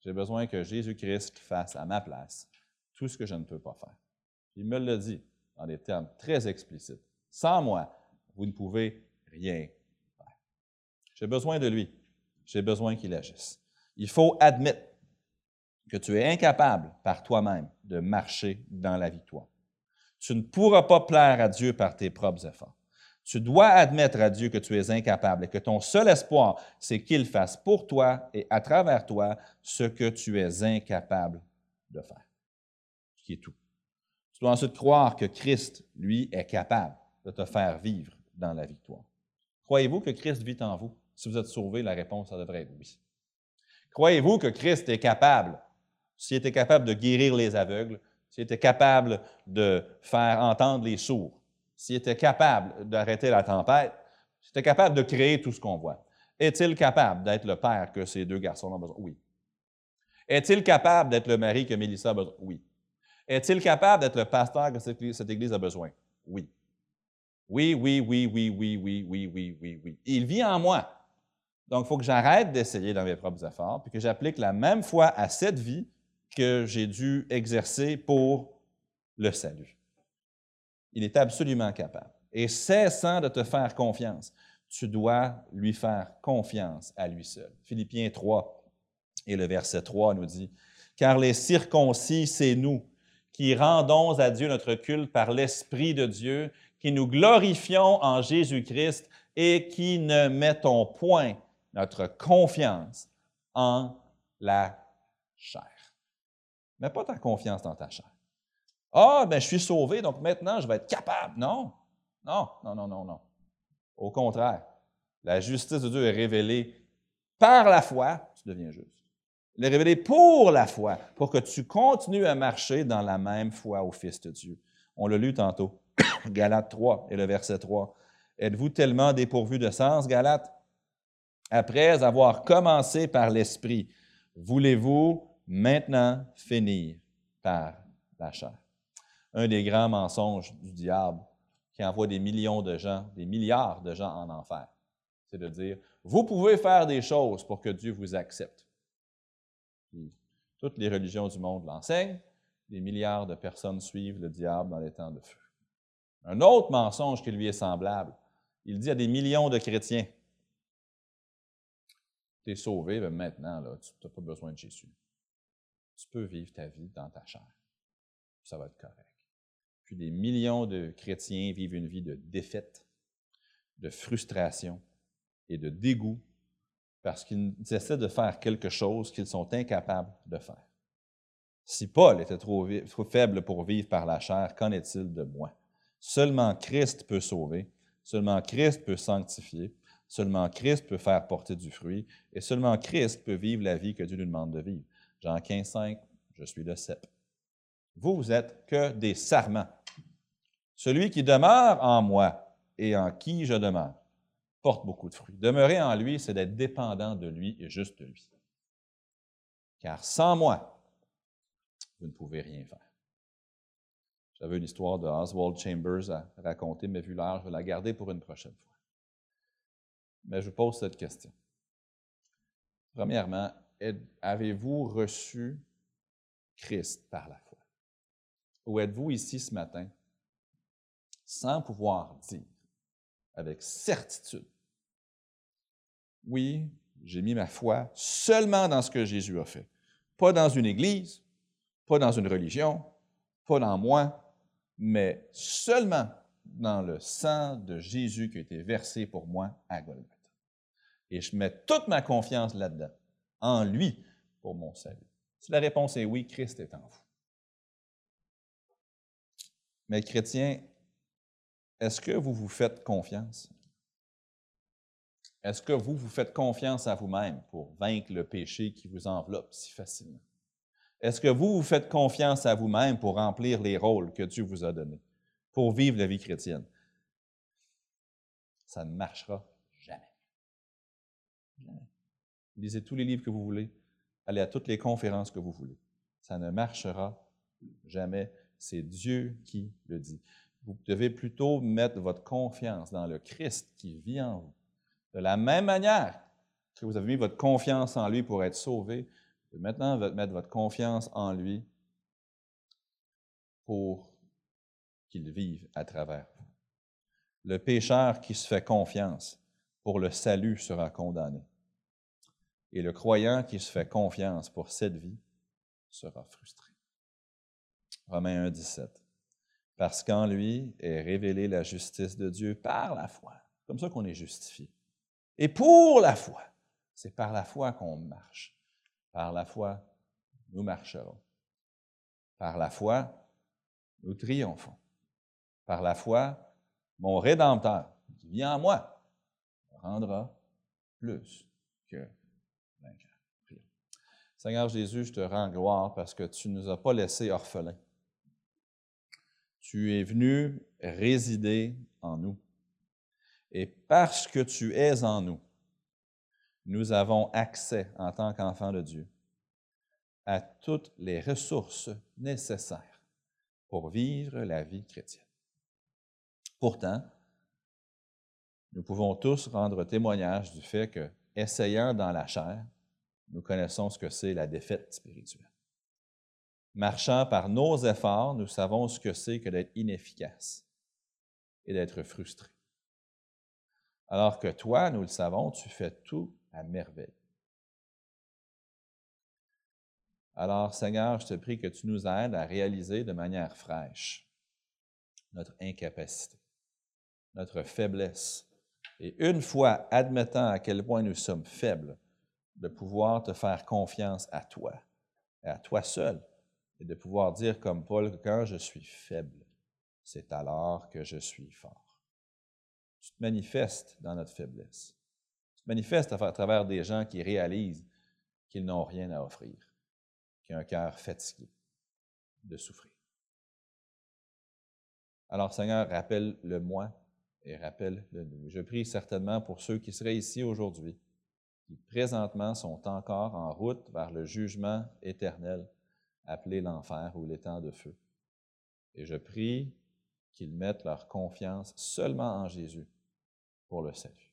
j'ai besoin que Jésus-Christ fasse à ma place tout ce que je ne peux pas faire. Il me le dit en des termes très explicites. Sans moi, vous ne pouvez rien faire. J'ai besoin de lui. J'ai besoin qu'il agisse. Il faut admettre que tu es incapable par toi-même de marcher dans la victoire. Tu ne pourras pas plaire à Dieu par tes propres efforts. Tu dois admettre à Dieu que tu es incapable et que ton seul espoir, c'est qu'il fasse pour toi et à travers toi ce que tu es incapable de faire. Ce qui est tout. Tu dois ensuite croire que Christ, lui, est capable de te faire vivre dans la victoire. Croyez-vous que Christ vit en vous? Si vous êtes sauvé, la réponse, ça devrait être oui. Croyez-vous que Christ est capable, s'il était capable de guérir les aveugles, s'il était capable de faire entendre les sourds, s'il était capable d'arrêter la tempête, s'il était capable de créer tout ce qu'on voit, est-il capable d'être le père que ces deux garçons ont besoin? Oui. Est-il capable d'être le mari que Mélissa a besoin? Oui. Est-il capable d'être le pasteur que cette Église a besoin? Oui. Oui, oui, oui, oui, oui, oui, oui, oui, oui, oui. Il vit en moi. Donc, il faut que j'arrête d'essayer dans mes propres efforts, puis que j'applique la même foi à cette vie que j'ai dû exercer pour le salut. Il est absolument capable. Et cessant de te faire confiance, tu dois lui faire confiance à lui seul. Philippiens 3 et le verset 3 nous dit, Car les circoncis, c'est nous qui rendons à Dieu notre culte par l'Esprit de Dieu, qui nous glorifions en Jésus-Christ et qui ne mettons point notre confiance en la chair. Mets pas ta confiance dans ta chair. Ah, ben je suis sauvé, donc maintenant je vais être capable. Non, non, non, non, non, non. Au contraire, la justice de Dieu est révélée par la foi, tu deviens juste. Elle est révélée pour la foi, pour que tu continues à marcher dans la même foi au Fils de Dieu. On l'a lu tantôt, Galates 3 et le verset 3. Êtes-vous tellement dépourvu de sens, Galates? Après avoir commencé par l'Esprit, voulez-vous maintenant finir par la chair? Un des grands mensonges du diable qui envoie des millions de gens, des milliards de gens en enfer, c'est de dire, vous pouvez faire des choses pour que Dieu vous accepte. toutes les religions du monde l'enseignent, des milliards de personnes suivent le diable dans les temps de feu. Un autre mensonge qui lui est semblable, il dit à des millions de chrétiens, tu es sauvé, mais maintenant, tu n'as pas besoin de Jésus. Tu peux vivre ta vie dans ta chair. Ça va être correct. Des millions de chrétiens vivent une vie de défaite, de frustration et de dégoût parce qu'ils essaient de faire quelque chose qu'ils sont incapables de faire. Si Paul était trop, faible pour vivre par la chair, qu'en est-il de moi? Seulement Christ peut sauver, seulement Christ peut sanctifier, seulement Christ peut faire porter du fruit, et seulement Christ peut vivre la vie que Dieu nous demande de vivre. Jean 15, 5, je suis le cep. Vous, vous êtes que des sarments. Celui qui demeure en moi et en qui je demeure porte beaucoup de fruits. Demeurer en lui, c'est d'être dépendant de lui et juste de lui. Car sans moi, vous ne pouvez rien faire. J'avais une histoire de Oswald Chambers à raconter, mais vu l'heure, je vais la garder pour une prochaine fois. Mais je pose cette question. Premièrement, avez-vous reçu Christ par la foi? Ou êtes-vous ici ce matin sans pouvoir dire avec certitude, oui, j'ai mis ma foi seulement dans ce que Jésus a fait, pas dans une église, pas dans une religion, pas dans moi, mais seulement dans le sang de Jésus qui a été versé pour moi à Golgotha. Et je mets toute ma confiance là-dedans, en lui, pour mon salut. Si la réponse est oui, Christ est en vous. Mais chrétien, est-ce que vous vous faites confiance? Est-ce que vous vous faites confiance à vous-même pour vaincre le péché qui vous enveloppe si facilement? Est-ce que vous vous faites confiance à vous-même pour remplir les rôles que Dieu vous a donnés, pour vivre la vie chrétienne? Ça ne marchera jamais. Lisez tous les livres que vous voulez, allez à toutes les conférences que vous voulez. Ça ne marchera jamais. C'est Dieu qui le dit. Vous devez plutôt mettre votre confiance dans le Christ qui vit en vous. De la même manière que vous avez mis votre confiance en lui pour être sauvé, maintenant mettre votre confiance en lui pour qu'il vive à travers vous. Le pécheur qui se fait confiance pour le salut sera condamné. Et le croyant qui se fait confiance pour cette vie sera frustré. Romains 1, 17. Parce qu'en lui est révélée la justice de Dieu par la foi. comme ça qu'on est justifié. Et pour la foi. C'est par la foi qu'on marche. Par la foi, nous marcherons. Par la foi, nous triomphons. Par la foi, mon Rédempteur, qui vient en moi, rendra plus que vainqueur. Seigneur Jésus, je te rends gloire parce que tu ne nous as pas laissés orphelins. Tu es venu résider en nous. Et parce que tu es en nous, nous avons accès en tant qu'enfants de Dieu à toutes les ressources nécessaires pour vivre la vie chrétienne. Pourtant, nous pouvons tous rendre témoignage du fait que, essayant dans la chair, nous connaissons ce que c'est la défaite spirituelle. Marchant par nos efforts, nous savons ce que c'est que d'être inefficace et d'être frustré. Alors que toi, nous le savons, tu fais tout à merveille. Alors, Seigneur, je te prie que tu nous aides à réaliser de manière fraîche notre incapacité, notre faiblesse. Et une fois admettant à quel point nous sommes faibles, de pouvoir te faire confiance à toi, et à toi seul, et de pouvoir dire comme Paul, quand je suis faible, c'est alors que je suis fort. Tu te manifestes dans notre faiblesse. Tu te manifestes à travers des gens qui réalisent qu'ils n'ont rien à offrir, qui ont un cœur fatigué de souffrir. Alors Seigneur, rappelle-le moi et rappelle-le nous. Je prie certainement pour ceux qui seraient ici aujourd'hui, qui présentement sont encore en route vers le jugement éternel appelé l'enfer ou l'étang de feu. Et je prie qu'ils mettent leur confiance seulement en Jésus pour le salut.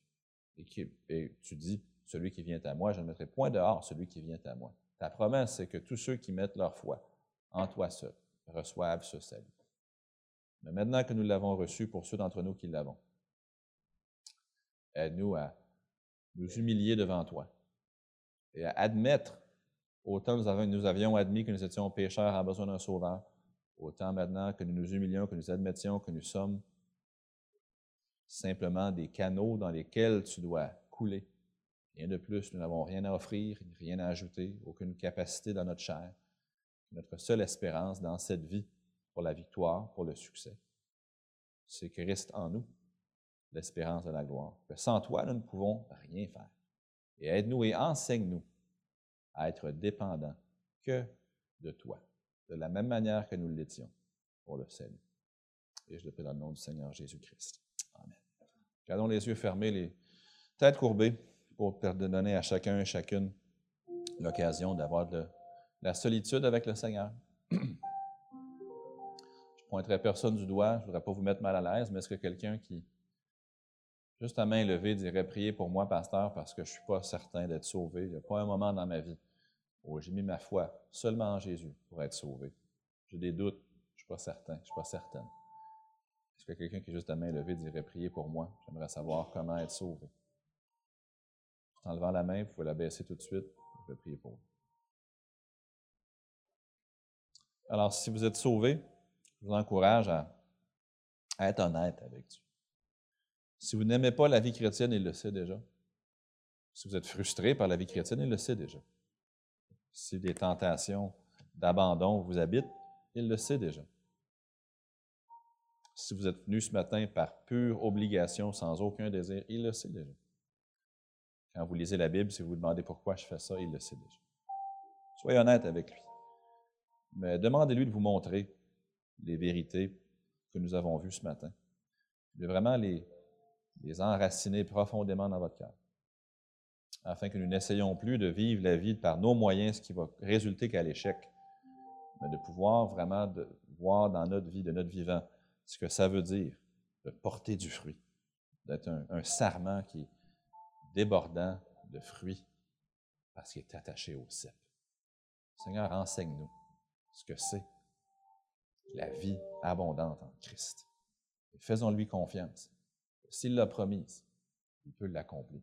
Et, et tu dis, celui qui vient à moi, je ne mettrai point dehors celui qui vient à moi. Ta promesse, c'est que tous ceux qui mettent leur foi en toi seul reçoivent ce salut. Mais maintenant que nous l'avons reçu pour ceux d'entre nous qui l'avons, aide-nous à nous humilier devant toi et à admettre, autant nous, avions admis que nous étions pécheurs en besoin d'un sauveur, autant maintenant que nous nous humilions, que nous admettions que nous sommes simplement des canaux dans lesquels tu dois couler. Rien de plus, nous n'avons rien à offrir, rien à ajouter, aucune capacité dans notre chair. Notre seule espérance dans cette vie pour la victoire, pour le succès, c'est Christ en nous, l'espérance de la gloire. sans toi, nous ne pouvons rien faire. Et aide-nous et enseigne-nous à être dépendants que de toi, de la même manière que nous l'étions pour le salut. Et je le prie dans le nom du Seigneur Jésus-Christ. Amen. Gardons les yeux fermés, les têtes courbées, pour donner à chacun et chacune l'occasion d'avoir de la solitude avec le Seigneur. je ne pointerai personne du doigt, je ne voudrais pas vous mettre mal à l'aise, mais est-ce que quelqu'un qui, juste à main levée, dirait Priez pour moi, pasteur, parce que je ne suis pas certain d'être sauvé. Il n'y a pas un moment dans ma vie où j'ai mis ma foi seulement en Jésus pour être sauvé. J'ai des doutes, je ne suis pas certain, je ne suis pas certaine. Est-ce que quelqu'un qui est juste à main levée dirait Priez pour moi J'aimerais savoir comment être sauvé. En levant la main, vous pouvez la baisser tout de suite. Je vais prier pour vous. Alors, si vous êtes sauvé, je vous encourage à, être honnête avec Dieu. Si vous n'aimez pas la vie chrétienne, il le sait déjà. Si vous êtes frustré par la vie chrétienne, il le sait déjà. Si des tentations d'abandon vous habitent, il le sait déjà. Si vous êtes venu ce matin par pure obligation, sans aucun désir, il le sait déjà. Quand vous lisez la Bible, si vous vous demandez pourquoi je fais ça, il le sait déjà. Soyez honnête avec lui. Mais demandez-lui de vous montrer les vérités que nous avons vues ce matin, de vraiment les, enraciner profondément dans votre cœur, afin que nous n'essayions plus de vivre la vie par nos moyens, ce qui va résulter qu'à l'échec, mais de pouvoir vraiment voir dans notre vie, de notre vivant, ce que ça veut dire de porter du fruit, d'être un, un sarment qui est débordant de fruits parce qu'il est attaché au cep. Seigneur, enseigne-nous ce que c'est la vie abondante en Christ. faisons-lui confiance. S'il l'a promise, il peut l'accomplir.